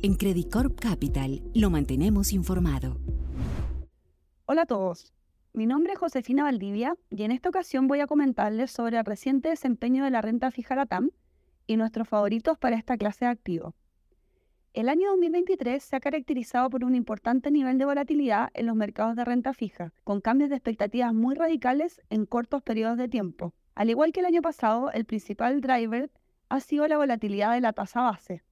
En Credit Corp Capital lo mantenemos informado. Hola a todos. Mi nombre es Josefina Valdivia y en esta ocasión voy a comentarles sobre el reciente desempeño de la renta fija LATAM y nuestros favoritos para esta clase de activo. El año 2023 se ha caracterizado por un importante nivel de volatilidad en los mercados de renta fija, con cambios de expectativas muy radicales en cortos periodos de tiempo. Al igual que el año pasado, el principal driver ha sido la volatilidad de la tasa base,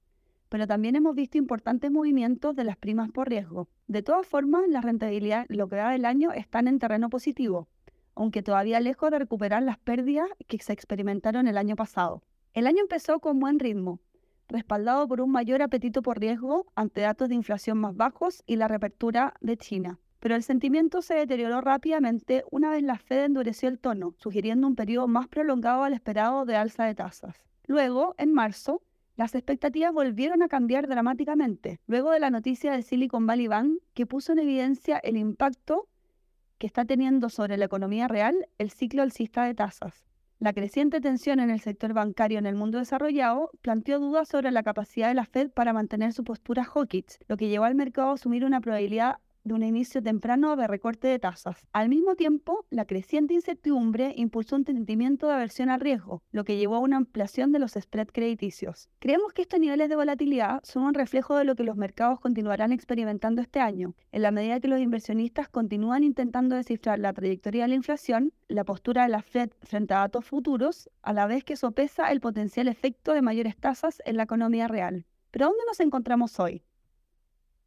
pero también hemos visto importantes movimientos de las primas por riesgo. De todas formas, las rentabilidades logradas del año están en terreno positivo, aunque todavía lejos de recuperar las pérdidas que se experimentaron el año pasado. El año empezó con buen ritmo, respaldado por un mayor apetito por riesgo ante datos de inflación más bajos y la reapertura de China. Pero el sentimiento se deterioró rápidamente una vez la Fed endureció el tono, sugiriendo un periodo más prolongado al esperado de alza de tasas. Luego, en marzo, las expectativas volvieron a cambiar dramáticamente, luego de la noticia de Silicon Valley Bank que puso en evidencia el impacto que está teniendo sobre la economía real el ciclo alcista de tasas. La creciente tensión en el sector bancario en el mundo desarrollado planteó dudas sobre la capacidad de la Fed para mantener su postura hawkish, lo que llevó al mercado a asumir una probabilidad de un inicio temprano de recorte de tasas. Al mismo tiempo, la creciente incertidumbre impulsó un sentimiento de aversión al riesgo, lo que llevó a una ampliación de los spreads crediticios. Creemos que estos niveles de volatilidad son un reflejo de lo que los mercados continuarán experimentando este año, en la medida que los inversionistas continúan intentando descifrar la trayectoria de la inflación, la postura de la Fed frente a datos futuros, a la vez que sopesa el potencial efecto de mayores tasas en la economía real. Pero ¿dónde nos encontramos hoy?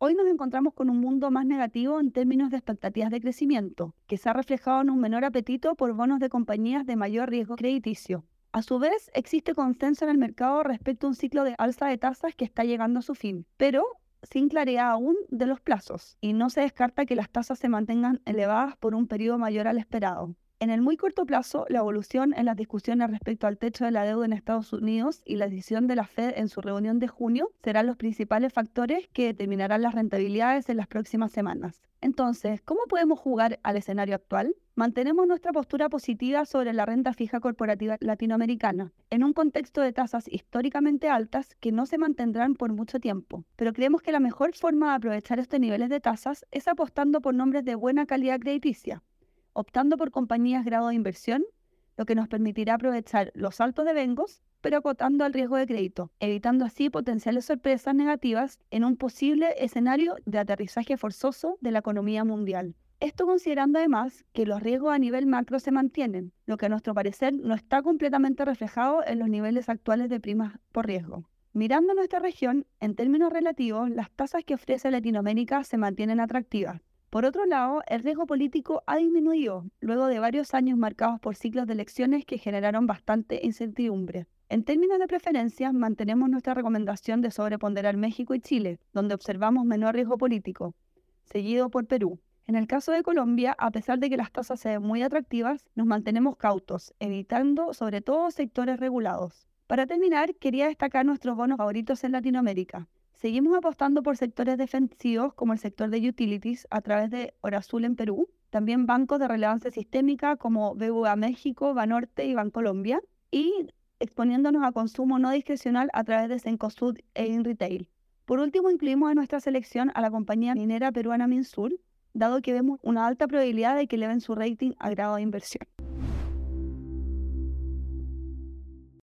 Hoy nos encontramos con un mundo más negativo en términos de expectativas de crecimiento, que se ha reflejado en un menor apetito por bonos de compañías de mayor riesgo crediticio. A su vez, existe consenso en el mercado respecto a un ciclo de alza de tasas que está llegando a su fin, pero sin claridad aún de los plazos, y no se descarta que las tasas se mantengan elevadas por un periodo mayor al esperado. En el muy corto plazo, la evolución en las discusiones respecto al techo de la deuda en Estados Unidos y la decisión de la Fed en su reunión de junio serán los principales factores que determinarán las rentabilidades en las próximas semanas. Entonces, ¿cómo podemos jugar al escenario actual? Mantenemos nuestra postura positiva sobre la renta fija corporativa latinoamericana, en un contexto de tasas históricamente altas que no se mantendrán por mucho tiempo. Pero creemos que la mejor forma de aprovechar estos niveles de tasas es apostando por nombres de buena calidad crediticia, optando por compañías grado de inversión, lo que nos permitirá aprovechar los saltos de vengos, pero acotando al riesgo de crédito, evitando así potenciales sorpresas negativas en un posible escenario de aterrizaje forzoso de la economía mundial. Esto considerando además que los riesgos a nivel macro se mantienen, lo que a nuestro parecer no está completamente reflejado en los niveles actuales de primas por riesgo. Mirando nuestra región, en términos relativos, las tasas que ofrece Latinoamérica se mantienen atractivas, por otro lado, el riesgo político ha disminuido luego de varios años marcados por ciclos de elecciones que generaron bastante incertidumbre. En términos de preferencias, mantenemos nuestra recomendación de sobreponderar México y Chile, donde observamos menor riesgo político, seguido por Perú. En el caso de Colombia, a pesar de que las tasas se ven muy atractivas, nos mantenemos cautos, evitando sobre todo sectores regulados. Para terminar, quería destacar nuestros bonos favoritos en Latinoamérica. Seguimos apostando por sectores defensivos como el sector de utilities a través de Horazul en Perú, también bancos de relevancia sistémica como BBVA México, Banorte y Bancolombia, y exponiéndonos a consumo no discrecional a través de Cencosud e InRetail. Por último, incluimos en nuestra selección a la compañía minera peruana Minsur, dado que vemos una alta probabilidad de que eleven su rating a grado de inversión.